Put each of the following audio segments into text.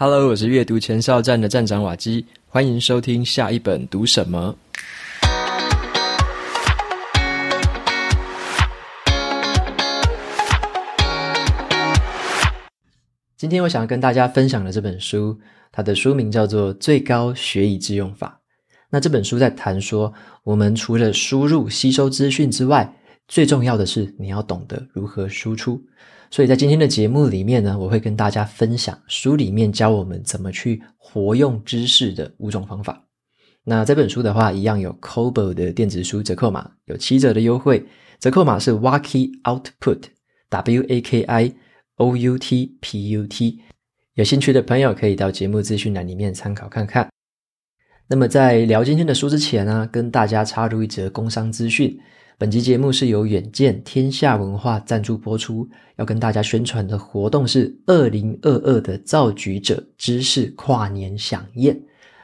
Hello，我是阅读前哨站的站长瓦基，欢迎收听下一本读什么。今天我想要跟大家分享的这本书，它的书名叫做《最高学以致用法》。那这本书在谈说，我们除了输入吸收资讯之外，最重要的是你要懂得如何输出。所以在今天的节目里面呢，我会跟大家分享书里面教我们怎么去活用知识的五种方法。那这本书的话，一样有 Kobo 的电子书折扣码，有七折的优惠，折扣码是 Waki Output，W A K I O U T P U T。有兴趣的朋友可以到节目资讯栏里面参考看看。那么在聊今天的书之前呢，跟大家插入一则工商资讯。本集节目是由远见天下文化赞助播出，要跟大家宣传的活动是二零二二的造局者知识跨年饗宴，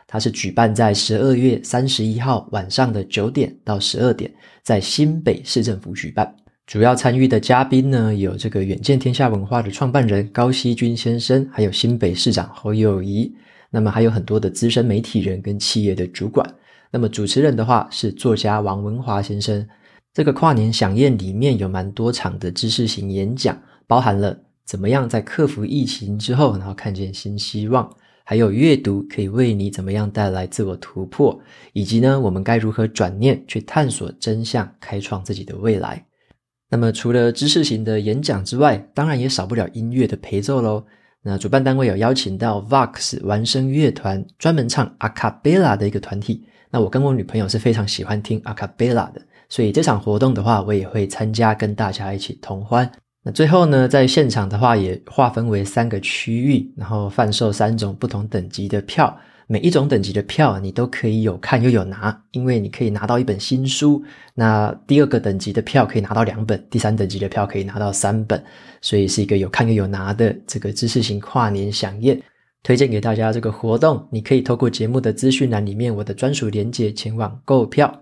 它是举办在十二月三十一号晚上的九点到十二点，在新北市政府举办。主要参与的嘉宾呢，有这个远见天下文化的创办人高希均先生，还有新北市长侯友谊，那么还有很多的资深媒体人跟企业的主管。那么主持人的话是作家王文华先生。这个跨年饗宴里面有蛮多场的知识型演讲，包含了怎么样在克服疫情之后，然后看见新希望，还有阅读可以为你怎么样带来自我突破，以及呢，我们该如何转念去探索真相，开创自己的未来。那么除了知识型的演讲之外，当然也少不了音乐的陪奏喽。那主办单位有邀请到 Vox 玩声乐团，专门唱阿卡贝拉的一个团体。那我跟我女朋友是非常喜欢听阿卡贝拉的。所以这场活动的话，我也会参加，跟大家一起同欢。那最后呢，在现场的话也划分为三个区域，然后贩售三种不同等级的票。每一种等级的票，你都可以有看又有拿，因为你可以拿到一本新书。那第二个等级的票可以拿到两本，第三等级的票可以拿到三本，所以是一个有看又有拿的这个知识型跨年饗宴。推荐给大家这个活动，你可以透过节目的资讯栏里面我的专属链接前往购票。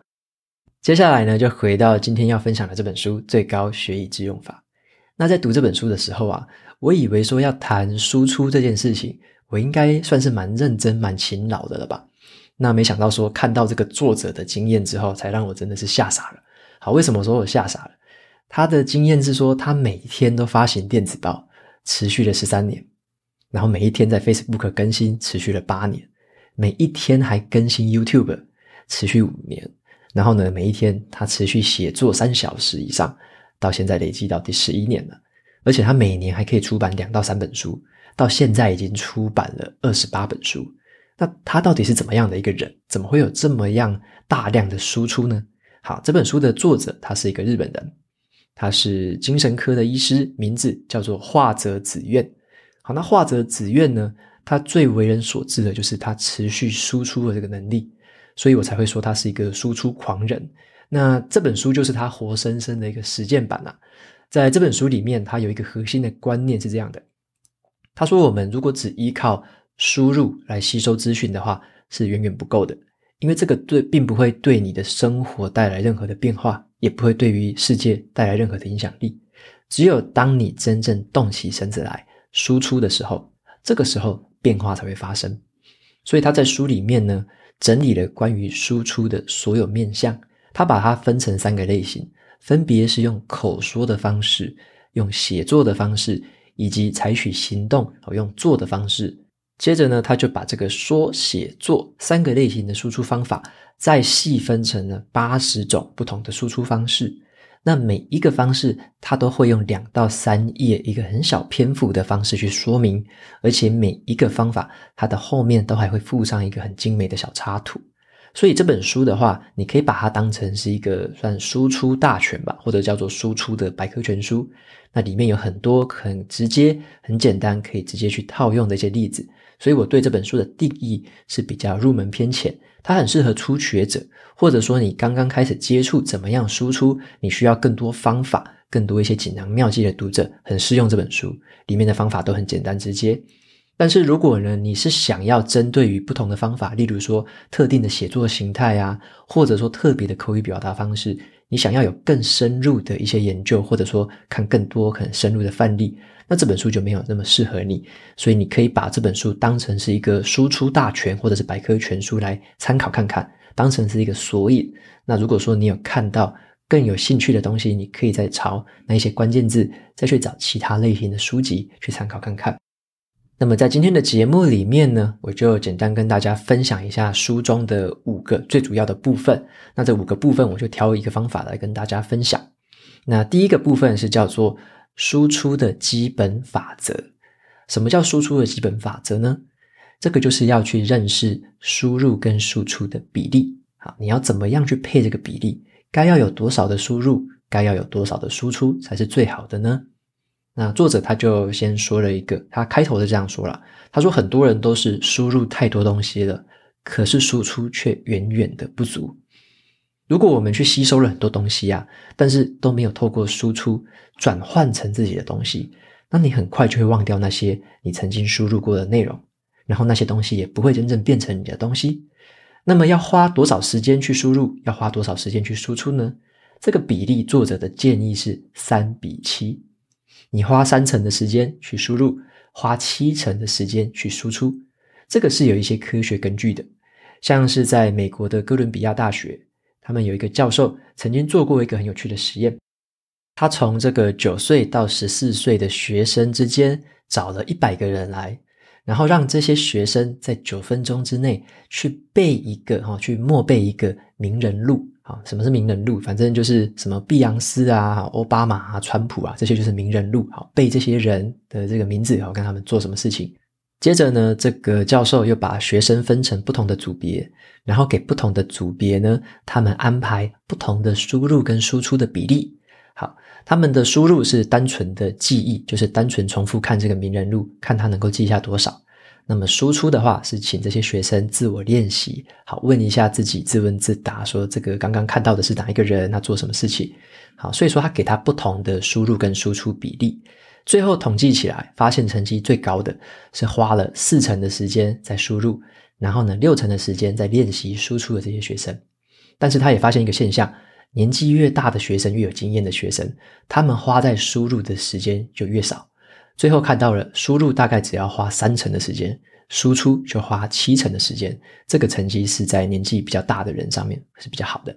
接下来呢，就回到今天要分享的这本书《最高学以致用法》。那在读这本书的时候啊，我以为说要谈输出这件事情，我应该算是蛮认真、蛮勤劳的了吧？那没想到说看到这个作者的经验之后，才让我真的是吓傻了。好，为什么说我吓傻了？他的经验是说，他每天都发行电子报，持续了十三年，然后每一天在 Facebook 更新，持续了八年，每一天还更新 YouTube，持续五年。然后呢，每一天他持续写作三小时以上，到现在累计到第十一年了。而且他每年还可以出版两到三本书，到现在已经出版了二十八本书。那他到底是怎么样的一个人？怎么会有这么样大量的输出呢？好，这本书的作者他是一个日本人，他是精神科的医师，名字叫做樺泽子苑。好，那樺泽子苑呢，他最为人所知的就是他持续输出的这个能力。所以我才会说他是一个输出狂人。那这本书就是他活生生的一个实践版啊。在这本书里面，他有一个核心的观念是这样的：他说，我们如果只依靠输入来吸收资讯的话，是远远不够的，因为这个对并不会对你的生活带来任何的变化，也不会对于世界带来任何的影响力。只有当你真正动起身子来输出的时候，这个时候变化才会发生。所以他在书里面呢，整理了关于输出的所有面向，他把它分成三个类型，分别是用口说的方式、用写作的方式，以及采取行动和用做的方式。接着呢，他就把这个说、写、做三个类型的输出方法，再细分成了八十种不同的输出方式。那每一个方式，它都会用两到三页一个很小篇幅的方式去说明，而且每一个方法，它的后面都还会附上一个很精美的小插图。所以这本书的话，你可以把它当成是一个算输出大全吧，或者叫做输出的百科全书。那里面有很多很直接、很简单，可以直接去套用的一些例子。所以我对这本书的定义是比较入门偏浅。它很适合初学者，或者说你刚刚开始接触怎么样输出，你需要更多方法、更多一些锦囊妙计的读者，很适用这本书。里面的方法都很简单直接。但是如果呢，你是想要针对于不同的方法，例如说特定的写作形态啊，或者说特别的口语表达方式，你想要有更深入的一些研究，或者说看更多可能深入的范例，那这本书就没有那么适合你。所以你可以把这本书当成是一个输出大全或者是百科全书来参考看看，当成是一个索引。那如果说你有看到更有兴趣的东西，你可以再朝那一些关键字再去找其他类型的书籍去参考看看。那么在今天的节目里面呢，我就简单跟大家分享一下书中的五个最主要的部分。那这五个部分，我就挑一个方法来跟大家分享。那第一个部分是叫做输出的基本法则。什么叫输出的基本法则呢？这个就是要去认识输入跟输出的比例。好，你要怎么样去配这个比例？该要有多少的输入，该要有多少的输出才是最好的呢？那作者他就先说了一个，他开头是这样说了，他说很多人都是输入太多东西了，可是输出却远远的不足。如果我们去吸收了很多东西啊，但是都没有透过输出转换成自己的东西，那你很快就会忘掉那些你曾经输入过的内容，然后那些东西也不会真正变成你的东西。那么要花多少时间去输入，要花多少时间去输出呢？这个比例，作者的建议是三比七。你花三成的时间去输入，花七成的时间去输出，这个是有一些科学根据的。像是在美国的哥伦比亚大学，他们有一个教授曾经做过一个很有趣的实验。他从这个九岁到十四岁的学生之间找了一百个人来，然后让这些学生在九分钟之内去背一个哈，去默背一个名人录。啊，什么是名人录？反正就是什么碧昂斯啊、奥巴马啊、川普啊，这些就是名人录。好，背这些人的这个名字，好，跟他们做什么事情。接着呢，这个教授又把学生分成不同的组别，然后给不同的组别呢，他们安排不同的输入跟输出的比例。好，他们的输入是单纯的记忆，就是单纯重复看这个名人录，看他能够记下多少。那么输出的话是请这些学生自我练习，好，问一下自己，自问自答，说这个刚刚看到的是哪一个人，他做什么事情？好，所以说他给他不同的输入跟输出比例，最后统计起来，发现成绩最高的是花了四成的时间在输入，然后呢六成的时间在练习输出的这些学生。但是他也发现一个现象，年纪越大的学生，越有经验的学生，他们花在输入的时间就越少。最后看到了输入大概只要花三成的时间，输出就花七成的时间，这个成绩是在年纪比较大的人上面是比较好的。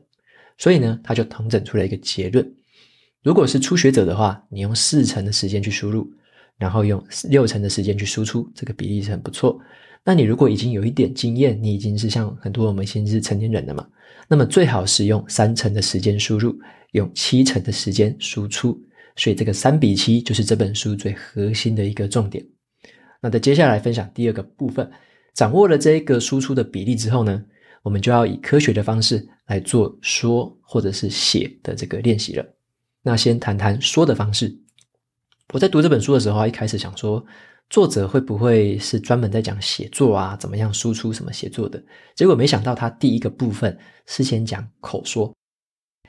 所以呢，他就统整出了一个结论：如果是初学者的话，你用四成的时间去输入，然后用六成的时间去输出，这个比例是很不错。那你如果已经有一点经验，你已经是像很多我们现在是成年人了嘛，那么最好是用三成的时间输入，用七成的时间输出。所以这个三比七就是这本书最核心的一个重点。那在接下来分享第二个部分，掌握了这一个输出的比例之后呢，我们就要以科学的方式来做说或者是写的这个练习了。那先谈谈说的方式。我在读这本书的时候，一开始想说，作者会不会是专门在讲写作啊，怎么样输出什么写作的？结果没想到他第一个部分是先讲口说。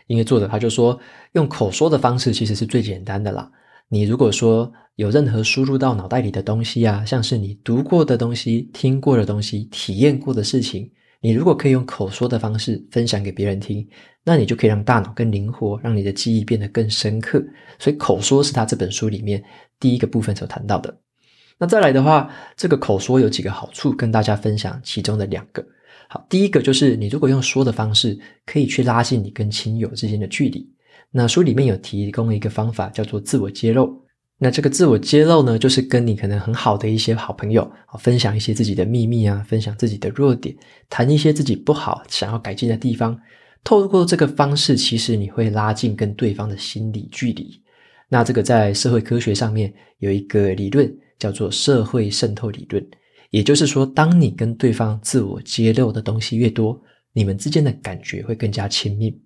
因为作者他就说，用口说的方式其实是最简单的啦。你如果说有任何输入到脑袋里的东西啊，像是你读过的东西、听过的东西、体验过的事情，你如果可以用口说的方式分享给别人听，那你就可以让大脑更灵活，让你的记忆变得更深刻。所以口说是他这本书里面第一个部分所谈到的。那再来的话，这个口说有几个好处，跟大家分享其中的两个。好，第一个就是你如果用说的方式，可以去拉近你跟亲友之间的距离。那书里面有提供一个方法，叫做自我揭露。那这个自我揭露呢，就是跟你可能很好的一些好朋友啊，分享一些自己的秘密啊，分享自己的弱点，谈一些自己不好想要改进的地方。透过这个方式，其实你会拉近跟对方的心理距离。那这个在社会科学上面有一个理论，叫做社会渗透理论。也就是说，当你跟对方自我揭露的东西越多，你们之间的感觉会更加亲密。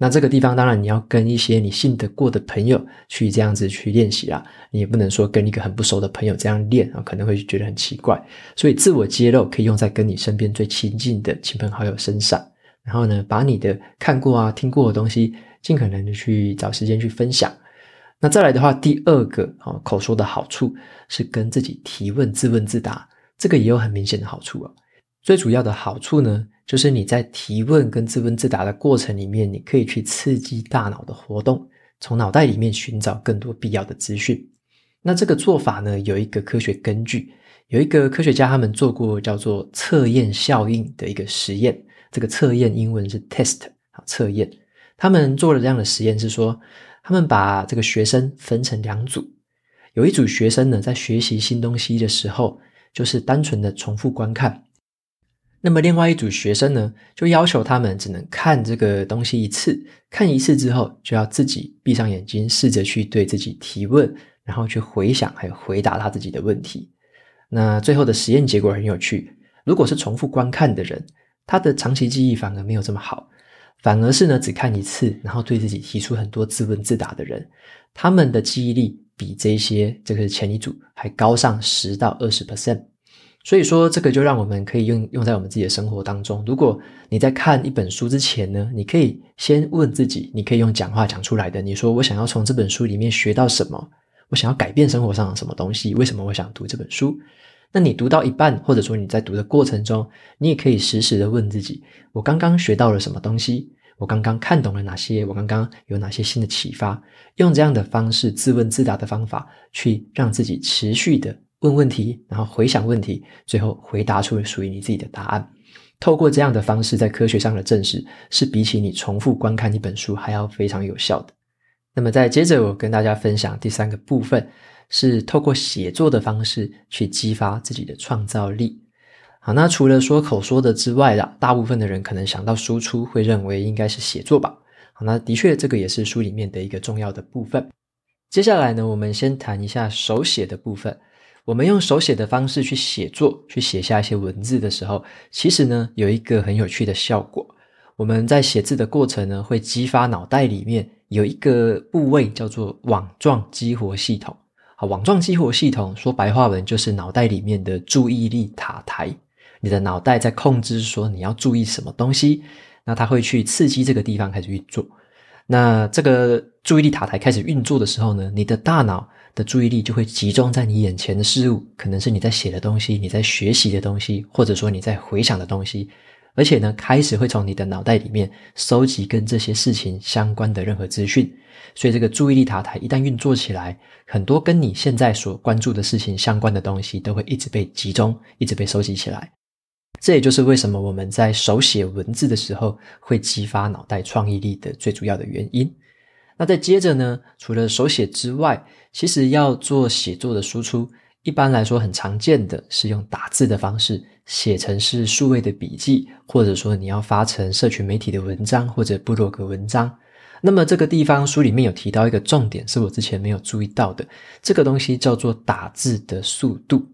那这个地方当然你要跟一些你信得过的朋友去这样子去练习啦，你也不能说跟一个很不熟的朋友这样练啊，可能会觉得很奇怪。所以自我揭露可以用在跟你身边最亲近的亲朋好友身上，然后呢，把你的看过啊、听过的东西，尽可能的去找时间去分享。那再来的话，第二个啊，口说的好处是跟自己提问、自问自答。这个也有很明显的好处啊，最主要的好处呢，就是你在提问跟自问自答的过程里面，你可以去刺激大脑的活动，从脑袋里面寻找更多必要的资讯。那这个做法呢，有一个科学根据，有一个科学家他们做过叫做测验效应的一个实验。这个测验英文是 test，好，测验。他们做了这样的实验是说，他们把这个学生分成两组，有一组学生呢，在学习新东西的时候，就是单纯的重复观看。那么另外一组学生呢，就要求他们只能看这个东西一次，看一次之后就要自己闭上眼睛，试着去对自己提问，然后去回想还有回答他自己的问题。那最后的实验结果很有趣，如果是重复观看的人，他的长期记忆反而没有这么好，反而是呢只看一次，然后对自己提出很多自问自答的人，他们的记忆力比这些这个前一组还高上十到二十 percent。所以说，这个就让我们可以用用在我们自己的生活当中。如果你在看一本书之前呢，你可以先问自己，你可以用讲话讲出来的。你说我想要从这本书里面学到什么？我想要改变生活上的什么东西？为什么我想读这本书？那你读到一半，或者说你在读的过程中，你也可以时时的问自己：我刚刚学到了什么东西？我刚刚看懂了哪些？我刚刚有哪些新的启发？用这样的方式自问自答的方法，去让自己持续的。问问题，然后回想问题，最后回答出属于你自己的答案。透过这样的方式，在科学上的证实是比起你重复观看一本书还要非常有效的。那么，再接着我跟大家分享第三个部分，是透过写作的方式去激发自己的创造力。好，那除了说口说的之外啦，大部分的人可能想到输出，会认为应该是写作吧。好，那的确这个也是书里面的一个重要的部分。接下来呢，我们先谈一下手写的部分。我们用手写的方式去写作，去写下一些文字的时候，其实呢，有一个很有趣的效果。我们在写字的过程呢，会激发脑袋里面有一个部位叫做网状激活系统。好，网状激活系统说白话文就是脑袋里面的注意力塔台。你的脑袋在控制说你要注意什么东西，那它会去刺激这个地方开始运作。那这个注意力塔台开始运作的时候呢，你的大脑的注意力就会集中在你眼前的事物，可能是你在写的东西，你在学习的东西，或者说你在回想的东西，而且呢，开始会从你的脑袋里面收集跟这些事情相关的任何资讯。所以这个注意力塔台一旦运作起来，很多跟你现在所关注的事情相关的东西都会一直被集中，一直被收集起来。这也就是为什么我们在手写文字的时候会激发脑袋创意力的最主要的原因。那再接着呢，除了手写之外，其实要做写作的输出，一般来说很常见的是用打字的方式写成是数位的笔记，或者说你要发成社群媒体的文章或者部落格文章。那么这个地方书里面有提到一个重点，是我之前没有注意到的，这个东西叫做打字的速度。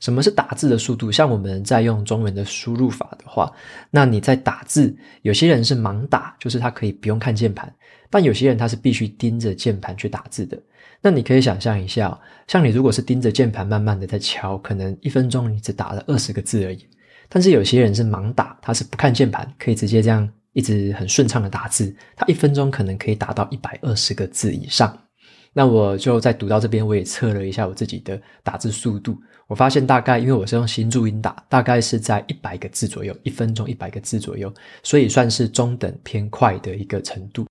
什么是打字的速度？像我们在用中文的输入法的话，那你在打字，有些人是盲打，就是他可以不用看键盘，但有些人他是必须盯着键盘去打字的。那你可以想象一下，像你如果是盯着键盘慢慢的在敲，可能一分钟你只打了二十个字而已。但是有些人是盲打，他是不看键盘，可以直接这样一直很顺畅的打字，他一分钟可能可以打到一百二十个字以上。那我就在读到这边，我也测了一下我自己的打字速度。我发现大概，因为我是用新注音打，大概是在一百个字左右，一分钟一百个字左右，所以算是中等偏快的一个程度。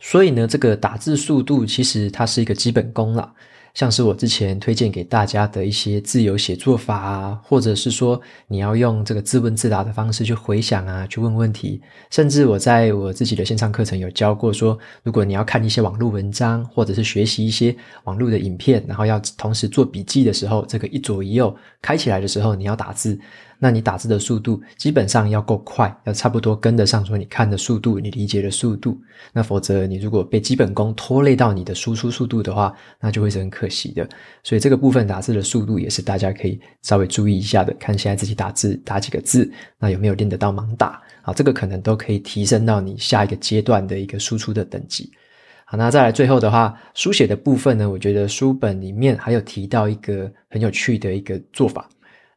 所以呢，这个打字速度其实它是一个基本功啦。像是我之前推荐给大家的一些自由写作法啊，或者是说你要用这个自问自答的方式去回想啊，去问问题，甚至我在我自己的线上课程有教过说，如果你要看一些网络文章，或者是学习一些网络的影片，然后要同时做笔记的时候，这个一左一右开起来的时候，你要打字。那你打字的速度基本上要够快，要差不多跟得上说你看的速度，你理解的速度。那否则你如果被基本功拖累到你的输出速度的话，那就会是很可惜的。所以这个部分打字的速度也是大家可以稍微注意一下的。看现在自己打字打几个字，那有没有练得到盲打？好，这个可能都可以提升到你下一个阶段的一个输出的等级。好，那再来最后的话，书写的部分呢，我觉得书本里面还有提到一个很有趣的一个做法。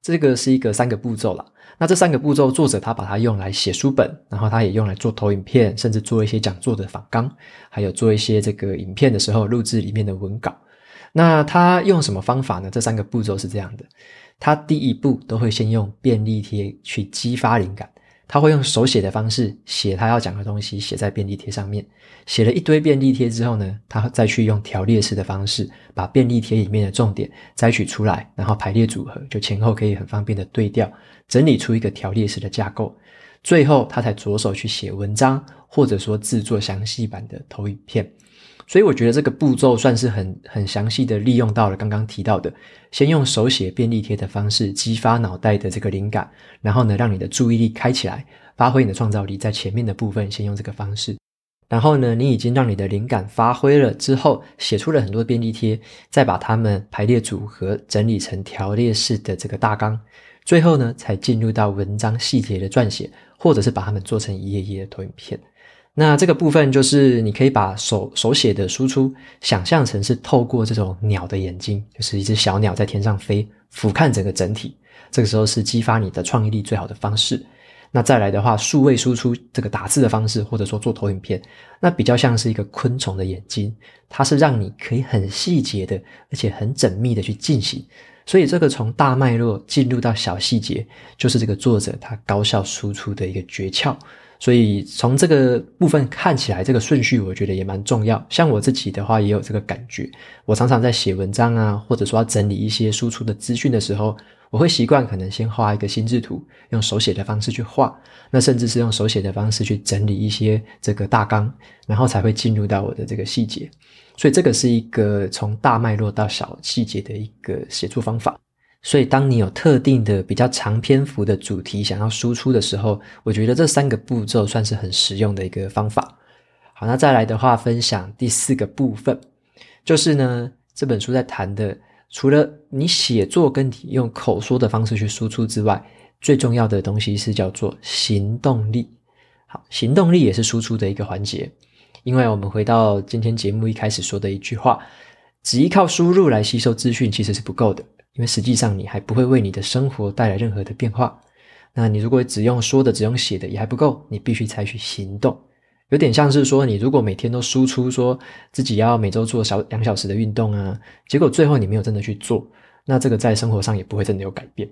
这个是一个三个步骤啦，那这三个步骤，作者他把它用来写书本，然后他也用来做投影片，甚至做一些讲座的访纲，还有做一些这个影片的时候录制里面的文稿。那他用什么方法呢？这三个步骤是这样的：他第一步都会先用便利贴去激发灵感，他会用手写的方式写他要讲的东西，写在便利贴上面。写了一堆便利贴之后呢，他再去用条列式的方式把便利贴里面的重点摘取出来，然后排列组合，就前后可以很方便的对调，整理出一个条列式的架构。最后，他才着手去写文章，或者说制作详细版的投影片。所以我觉得这个步骤算是很很详细的利用到了刚刚提到的，先用手写便利贴的方式激发脑袋的这个灵感，然后呢，让你的注意力开起来，发挥你的创造力。在前面的部分先用这个方式，然后呢，你已经让你的灵感发挥了之后，写出了很多便利贴，再把它们排列组合，整理成条列式的这个大纲，最后呢，才进入到文章细节的撰写，或者是把它们做成一页一页的投影片。那这个部分就是你可以把手手写的输出想象成是透过这种鸟的眼睛，就是一只小鸟在天上飞，俯瞰整个整体。这个时候是激发你的创意力最好的方式。那再来的话，数位输出这个打字的方式，或者说做投影片，那比较像是一个昆虫的眼睛，它是让你可以很细节的，而且很缜密的去进行。所以这个从大脉络进入到小细节，就是这个作者他高效输出的一个诀窍。所以从这个部分看起来，这个顺序我觉得也蛮重要。像我自己的话，也有这个感觉。我常常在写文章啊，或者说要整理一些输出的资讯的时候，我会习惯可能先画一个心智图，用手写的方式去画，那甚至是用手写的方式去整理一些这个大纲，然后才会进入到我的这个细节。所以这个是一个从大脉络到小细节的一个写作方法。所以，当你有特定的比较长篇幅的主题想要输出的时候，我觉得这三个步骤算是很实用的一个方法。好，那再来的话，分享第四个部分，就是呢，这本书在谈的，除了你写作跟你用口说的方式去输出之外，最重要的东西是叫做行动力。好，行动力也是输出的一个环节，因为我们回到今天节目一开始说的一句话，只依靠输入来吸收资讯其实是不够的。因为实际上你还不会为你的生活带来任何的变化，那你如果只用说的，只用写的也还不够，你必须采取行动。有点像是说，你如果每天都输出说自己要每周做小两小时的运动啊，结果最后你没有真的去做，那这个在生活上也不会真的有改变。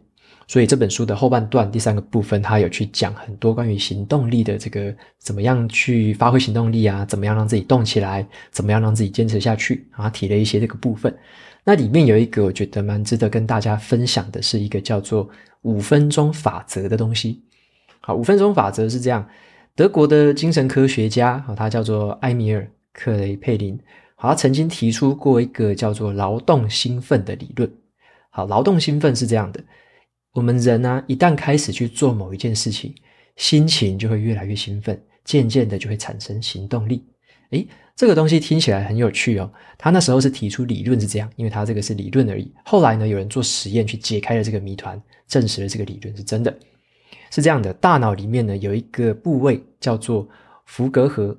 所以这本书的后半段第三个部分，它有去讲很多关于行动力的这个怎么样去发挥行动力啊，怎么样让自己动起来，怎么样让自己坚持下去啊，提了一些这个部分。那里面有一个我觉得蛮值得跟大家分享的，是一个叫做五分钟法则的东西。好，五分钟法则是这样，德国的精神科学家，他叫做埃米尔·克雷佩林，好，他曾经提出过一个叫做劳动兴奋的理论。好，劳动兴奋是这样的，我们人呢，一旦开始去做某一件事情，心情就会越来越兴奋，渐渐的就会产生行动力。诶，这个东西听起来很有趣哦。他那时候是提出理论是这样，因为他这个是理论而已。后来呢，有人做实验去解开了这个谜团，证实了这个理论是真的。是这样的，大脑里面呢，有一个部位叫做伏隔核。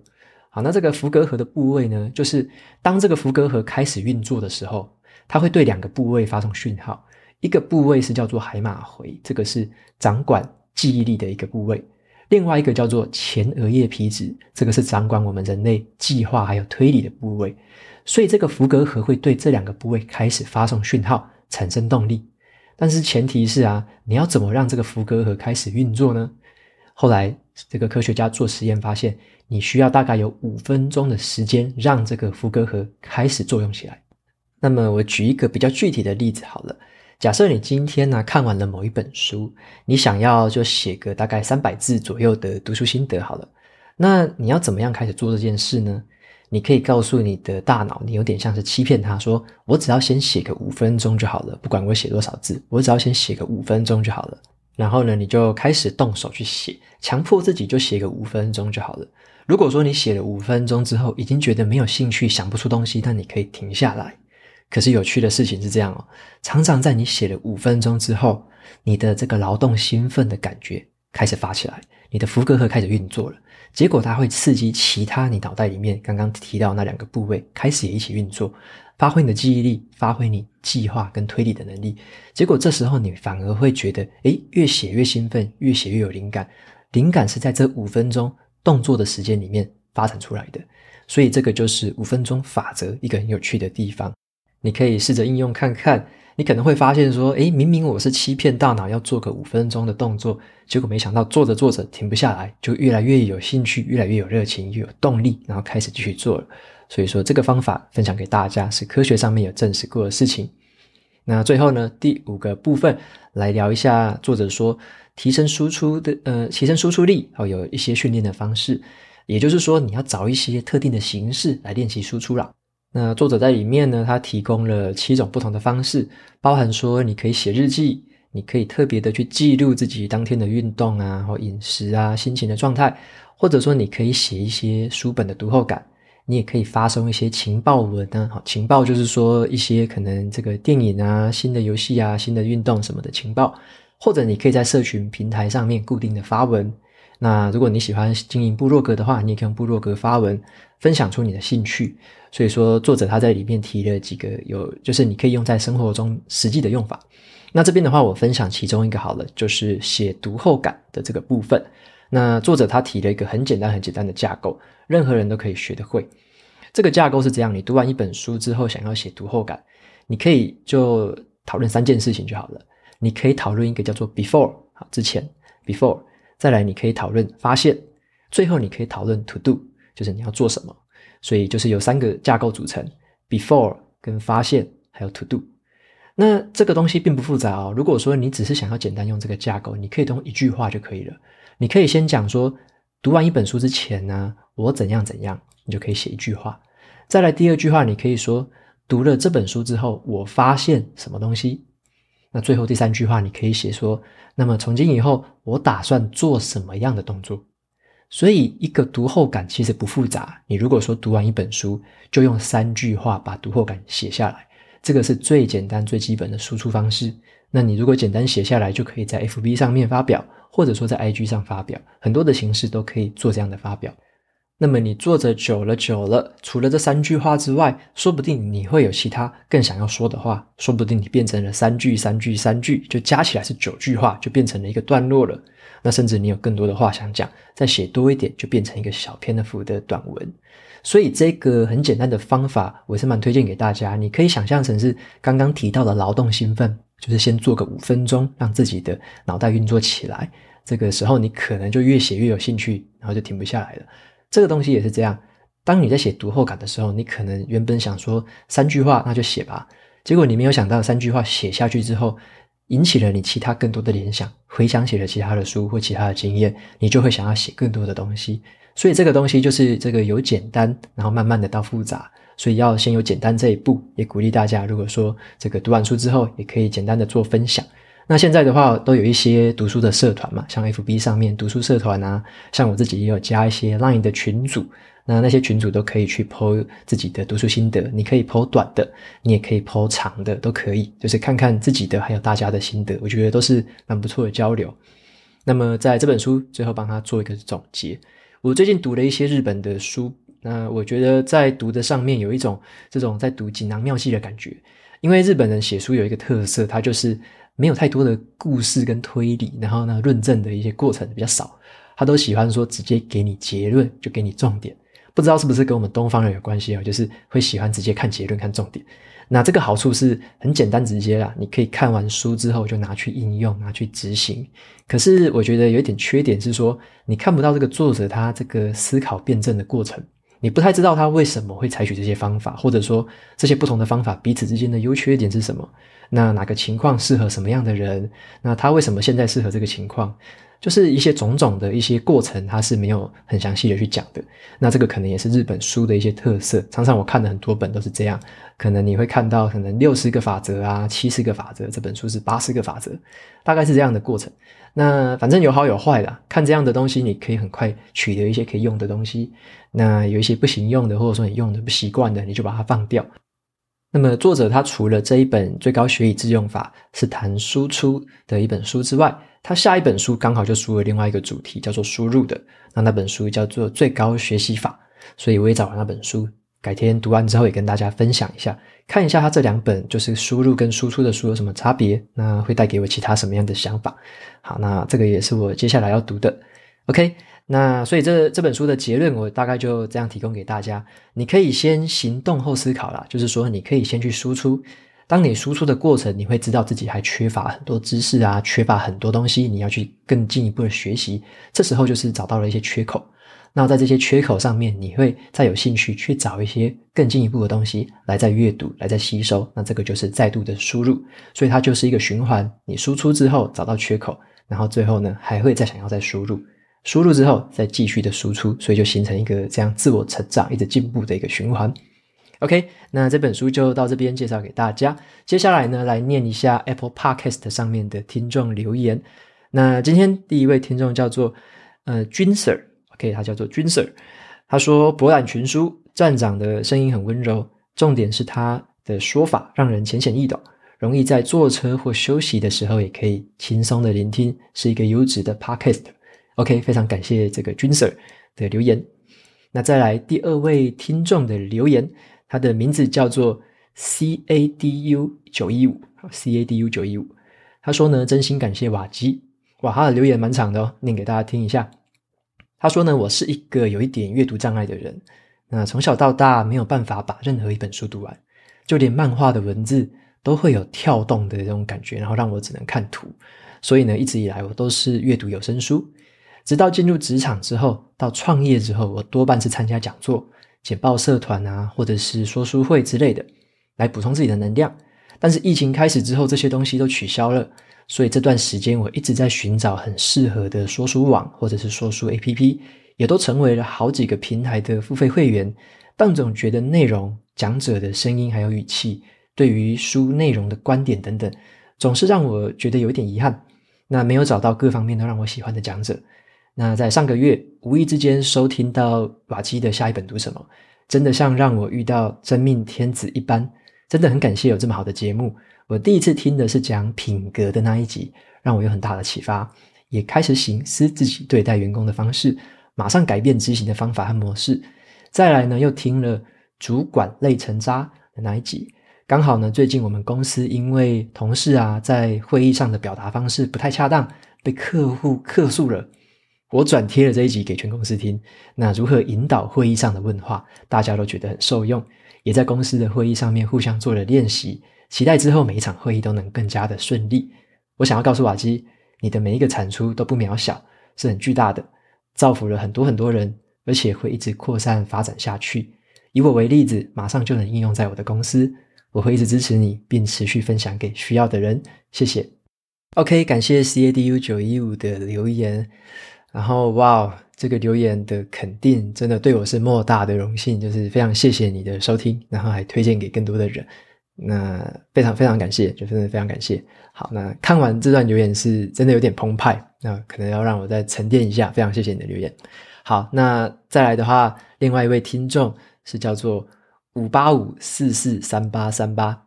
好，那这个伏隔核的部位呢，就是当这个伏隔核开始运作的时候，它会对两个部位发送讯号。一个部位是叫做海马回，这个是掌管记忆力的一个部位。另外一个叫做前额叶皮质，这个是掌管我们人类计划还有推理的部位，所以这个伏隔核会对这两个部位开始发送讯号，产生动力。但是前提是啊，你要怎么让这个伏隔核开始运作呢？后来这个科学家做实验发现，你需要大概有五分钟的时间让这个伏隔核开始作用起来。那么我举一个比较具体的例子好了。假设你今天呢、看完了某一本书，你想要就写个大概三百字左右的读书心得好了，那你要怎么样开始做这件事呢？你可以告诉你的大脑，你有点像是欺骗他说，我只要先写个五分钟就好了，不管我写多少字，我只要先写个五分钟就好了。然后呢，你就开始动手去写，强迫自己就写个五分钟就好了。如果说你写了五分钟之后，已经觉得没有兴趣，想不出东西，那你可以停下来。可是有趣的事情是这样哦，常常在你写了五分钟之后，你的这个劳动兴奋的感觉开始发起来，你的伏隔核开始运作了，结果它会刺激其他你脑袋里面刚刚提到那两个部位开始也一起运作，发挥你的记忆力，发挥你计划跟推理的能力。结果这时候你反而会觉得，诶，越写越兴奋，越写越有灵感，灵感是在这五分钟动作的时间里面发展出来的。所以这个就是五分钟法则一个很有趣的地方。你可以试着应用看看，你可能会发现说，诶，明明我是欺骗大脑要做个五分钟的动作，结果没想到做着做着停不下来，就越来越有兴趣，越来越有热情，越有动力，然后开始继续做了。所以说，这个方法分享给大家是科学上面有证实过的事情。那最后呢，第五个部分来聊一下，作者说提升输出的呃，提升输出力哦，有一些训练的方式，也就是说你要找一些特定的形式来练习输出啦。那作者在里面呢，他提供了七种不同的方式，包含说你可以写日记，你可以特别的去记录自己当天的运动啊，或饮食啊，心情的状态，或者说你可以写一些书本的读后感。你也可以发送一些情报文啊，好，情报就是说一些可能这个电影啊、新的游戏啊、新的运动什么的情报，或者你可以在社群平台上面固定的发文。那如果你喜欢经营部落格的话，你也可以用部落格发文，分享出你的兴趣。所以说，作者他在里面提了几个有，就是你可以用在生活中实际的用法。那这边的话，我分享其中一个好了，就是写读后感的这个部分。那作者他提了一个很简单、很简单的架构，任何人都可以学得会。这个架构是这样：你读完一本书之后，想要写读后感，你可以就讨论三件事情就好了。你可以讨论一个叫做 before，好，之前 before，再来你可以讨论发现，最后你可以讨论 to do，就是你要做什么。所以就是由三个架构组成：before 跟发现还有 to do。那这个东西并不复杂哦。如果说你只是想要简单用这个架构，你可以用一句话就可以了。你可以先讲说，读完一本书之前呢，我怎样怎样。你就可以写一句话，再来第二句话，你可以说读了这本书之后，我发现什么东西。那最后第三句话，你可以写说，那么从今以后，我打算做什么样的动作。所以一个读后感其实不复杂。你如果说读完一本书，就用三句话把读后感写下来，这个是最简单最基本的输出方式。那你如果简单写下来，就可以在 FB 上面发表，或者说在 IG 上发表，很多的形式都可以做这样的发表。那么你做着久了久了，除了这三句话之外，说不定你会有其他更想要说的话，说不定你变成了三句三句三句，就加起来是九句话，就变成了一个段落了。那甚至你有更多的话想讲，再写多一点，就变成一个小篇幅的短文。所以这个很简单的方法，我是蛮推荐给大家。你可以想象成是刚刚提到的劳动兴奋，就是先做个五分钟，让自己的脑袋运作起来。这个时候你可能就越写越有兴趣，然后就停不下来了。这个东西也是这样，当你在写读后感的时候，你可能原本想说三句话，那就写吧。结果你没有想到三句话写下去之后，引起了你其他更多的联想，回想起了其他的书或其他的经验，你就会想要写更多的东西。所以这个东西就是这个由简单，然后慢慢的到复杂。所以要先有简单这一步，也鼓励大家，如果说这个读完书之后，也可以简单的做分享。那现在的话，都有一些读书的社团嘛，像 FB 上面读书社团啊，像我自己也有加一些 Line 的群组，那那些群主都可以去 po 自己的读书心得，你可以 po 短的，你也可以 po 长的，都可以，就是看看自己的还有大家的心得，我觉得都是蛮不错的交流。那么在这本书最后帮他做一个总结，我最近读了一些日本的书，那我觉得在读的上面有一种这种在读锦囊妙计的感觉，因为日本人写书有一个特色，他就是。没有太多的故事跟推理，然后呢，论证的一些过程比较少，他都喜欢说直接给你结论，就给你重点。不知道是不是跟我们东方人有关系啊？就是会喜欢直接看结论、看重点。那这个好处是很简单直接啦，你可以看完书之后就拿去应用、拿去执行。可是我觉得有一点缺点是说，你看不到这个作者他这个思考辩证的过程。你不太知道他为什么会采取这些方法，或者说这些不同的方法彼此之间的优缺点是什么？那哪个情况适合什么样的人？那他为什么现在适合这个情况？就是一些种种的一些过程，他是没有很详细的去讲的。那这个可能也是日本书的一些特色。常常我看的很多本都是这样，可能你会看到可能六十个法则啊，七十个法则，这本书是八十个法则，大概是这样的过程。那反正有好有坏啦，看这样的东西，你可以很快取得一些可以用的东西。那有一些不行用的，或者说你用的不习惯的，你就把它放掉。那么作者他除了这一本《最高学以致用法》是谈输出的一本书之外，他下一本书刚好就输了另外一个主题，叫做输入的。那那本书叫做《最高学习法》，所以我也找了那本书，改天读完之后也跟大家分享一下。看一下他这两本就是输入跟输出的书有什么差别，那会带给我其他什么样的想法？好，那这个也是我接下来要读的。OK，那所以这这本书的结论我大概就这样提供给大家。你可以先行动后思考啦，就是说你可以先去输出，当你输出的过程，你会知道自己还缺乏很多知识啊，缺乏很多东西，你要去更进一步的学习。这时候就是找到了一些缺口。那在这些缺口上面，你会再有兴趣去找一些更进一步的东西来再阅读，来再吸收。那这个就是再度的输入，所以它就是一个循环。你输出之后找到缺口，然后最后呢还会再想要再输入，输入之后再继续的输出，所以就形成一个这样自我成长、一直进步的一个循环。OK，那这本书就到这边介绍给大家。接下来呢，来念一下 Apple Podcast 上面的听众留言。那今天第一位听众叫做呃君 Sir，OK，他叫做君 Sir。他说博览群书，站长的声音很温柔，重点是他的说法让人浅显易懂，容易在坐车或休息的时候也可以轻松的聆听，是一个优质的 Podcast。OK，非常感谢这个君 Sir 的留言。那再来第二位听众的留言。他的名字叫做 C A D U 九一五，C A D U 九一五。他说呢，真心感谢瓦基。哇，他的留言蛮长的哦，念给大家听一下。他说呢，我是一个有一点阅读障碍的人，那从小到大没有办法把任何一本书读完，就连漫画的文字都会有跳动的这种感觉，然后让我只能看图。所以呢，一直以来我都是阅读有声书，直到进入职场之后，到创业之后，我多半是参加讲座。简报社团啊，或者是说书会之类的，来补充自己的能量。但是疫情开始之后，这些东西都取消了，所以这段时间我一直在寻找很适合的说书网或者是说书 APP，也都成为了好几个平台的付费会员。但总觉得内容、讲者的声音还有语气，对于书内容的观点等等，总是让我觉得有一点遗憾。那没有找到各方面都让我喜欢的讲者。那在上个月，无意之间收听到瓦基的下一本读什么，真的像让我遇到真命天子一般，真的很感谢有这么好的节目。我第一次听的是讲品格的那一集，让我有很大的启发，也开始省思自己对待员工的方式，马上改变执行的方法和模式。再来呢，又听了主管累成渣的那一集，刚好呢，最近我们公司因为同事啊在会议上的表达方式不太恰当，被客户客诉了。我转贴了这一集给全公司听，那如何引导会议上的问话，大家都觉得很受用，也在公司的会议上面互相做了练习，期待之后每一场会议都能更加的顺利。我想要告诉瓦基，你的每一个产出都不渺小，是很巨大的，造福了很多很多人，而且会一直扩散发展下去。以我为例子，马上就能应用在我的公司，我会一直支持你，并持续分享给需要的人。谢谢。OK，感谢 CADU 九一五的留言。然后，哇，这个留言的肯定真的对我是莫大的荣幸，就是非常谢谢你的收听，然后还推荐给更多的人，那非常非常感谢，就真的非常感谢。好，那看完这段留言是真的有点澎湃，那可能要让我再沉淀一下。非常谢谢你的留言。好，那再来的话，另外一位听众是叫做五八五四四三八三八，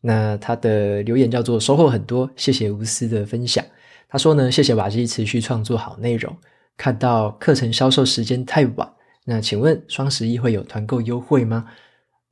那他的留言叫做收获很多，谢谢无私的分享。他说呢，谢谢瓦基持续创作好内容。看到课程销售时间太晚，那请问双十一会有团购优惠吗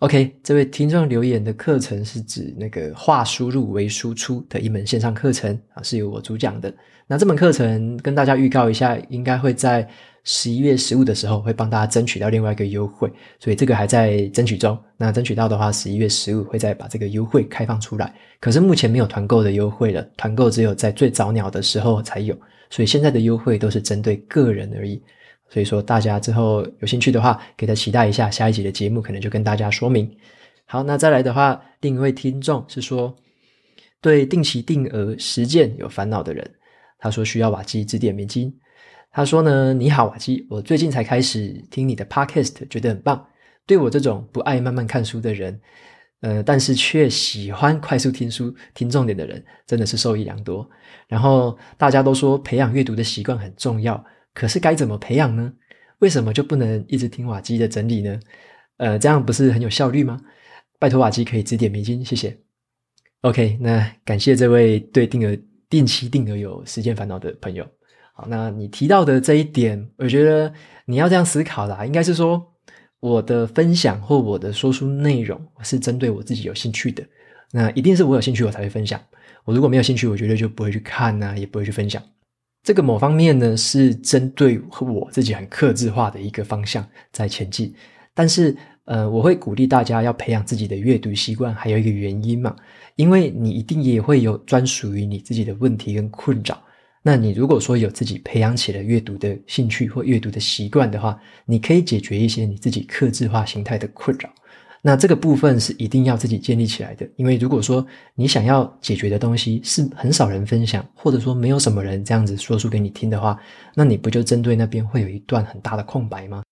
？OK，这位听众留言的课程是指那个化输入为输出的一门线上课程啊，是由我主讲的。那这门课程跟大家预告一下，应该会在。十一月十五的时候会帮大家争取到另外一个优惠，所以这个还在争取中。那争取到的话，十一月十五会再把这个优惠开放出来。可是目前没有团购的优惠了，团购只有在最早鸟的时候才有，所以现在的优惠都是针对个人而已。所以说大家之后有兴趣的话，可以再期待一下下一集的节目，可能就跟大家说明。好，那再来的话，另一位听众是说，对定期定额实践有烦恼的人，他说需要瓦基指点迷津。他说呢，你好，瓦基，我最近才开始听你的 podcast，觉得很棒。对我这种不爱慢慢看书的人，呃，但是却喜欢快速听书、听重点的人，真的是受益良多。然后大家都说培养阅读的习惯很重要，可是该怎么培养呢？为什么就不能一直听瓦基的整理呢？呃，这样不是很有效率吗？拜托瓦基可以指点迷津，谢谢。OK，那感谢这位对定额、定期定额有时间烦恼的朋友。好，那你提到的这一点，我觉得你要这样思考啦，应该是说我的分享或我的说书内容是针对我自己有兴趣的，那一定是我有兴趣我才会分享。我如果没有兴趣，我绝对就不会去看啊，也不会去分享。这个某方面呢，是针对我自己很克制化的一个方向在前进。但是，呃，我会鼓励大家要培养自己的阅读习惯，还有一个原因嘛，因为你一定也会有专属于你自己的问题跟困扰。那你如果说有自己培养起了阅读的兴趣或阅读的习惯的话，你可以解决一些你自己克制化形态的困扰。那这个部分是一定要自己建立起来的，因为如果说你想要解决的东西是很少人分享，或者说没有什么人这样子说出给你听的话，那你不就针对那边会有一段很大的空白吗？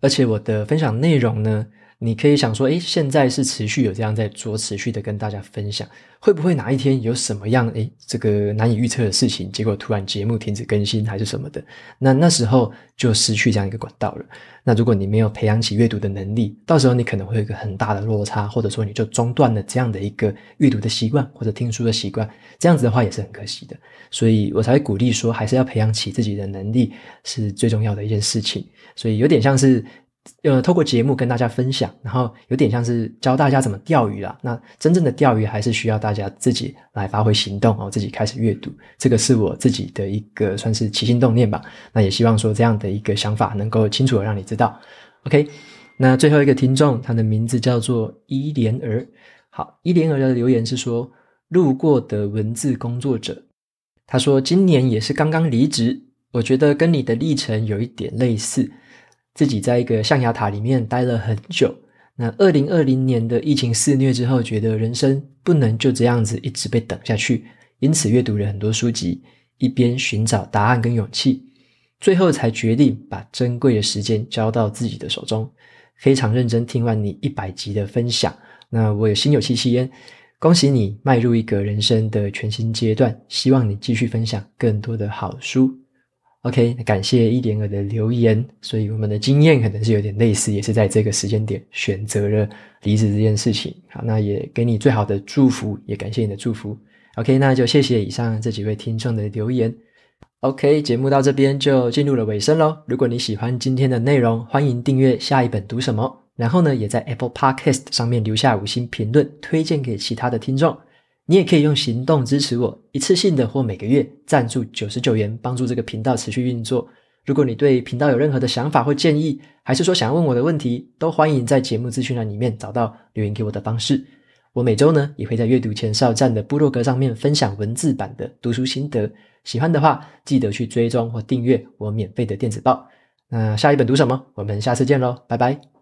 而且我的分享内容呢，你可以想说，诶，现在是持续有这样在做，持续的跟大家分享，会不会哪一天有什么样，诶，这个难以预测的事情，结果突然节目停止更新还是什么的，那那时候就失去这样一个管道了。那如果你没有培养起阅读的能力，到时候你可能会有一个很大的落差，或者说你就中断了这样的一个阅读的习惯或者听书的习惯，这样子的话也是很可惜的。所以我才会鼓励说，还是要培养起自己的能力是最重要的一件事情。所以有点像是。呃，透过节目跟大家分享，然后有点像是教大家怎么钓鱼啦。那真正的钓鱼还是需要大家自己来发挥行动哦，自己开始阅读。这个是我自己的一个算是起心动念吧。那也希望说这样的一个想法能够清楚的让你知道。OK，那最后一个听众，他的名字叫做伊莲儿。好，伊莲儿的留言是说，路过的文字工作者，他说今年也是刚刚离职，我觉得跟你的历程有一点类似。自己在一个象牙塔里面待了很久，那二零二零年的疫情肆虐之后，觉得人生不能就这样子一直被等下去，因此阅读了很多书籍，一边寻找答案跟勇气，最后才决定把珍贵的时间交到自己的手中。非常认真听完你一百集的分享，那我有心有戚戚焉，恭喜你迈入一个人生的全新阶段，希望你继续分享更多的好书。OK，感谢伊莲儿的留言。所以我们的经验可能是有点类似，也是在这个时间点选择了离职这件事情。好，那也给你最好的祝福，也感谢你的祝福。OK，那就谢谢以上这几位听众的留言。OK，节目到这边就进入了尾声喽。如果你喜欢今天的内容，欢迎订阅下一本读什么，然后呢，也在 Apple Podcast 上面留下五星评论，推荐给其他的听众。你也可以用行动支持我，一次性的或每个月赞助九十九元，帮助这个频道持续运作。如果你对频道有任何的想法或建议，还是说想要问我的问题，都欢迎在节目资讯栏里面找到留言给我的方式。我每周呢也会在阅读前哨站的部落格上面分享文字版的读书心得，喜欢的话记得去追踪或订阅我免费的电子报。那下一本读什么？我们下次见喽，拜拜。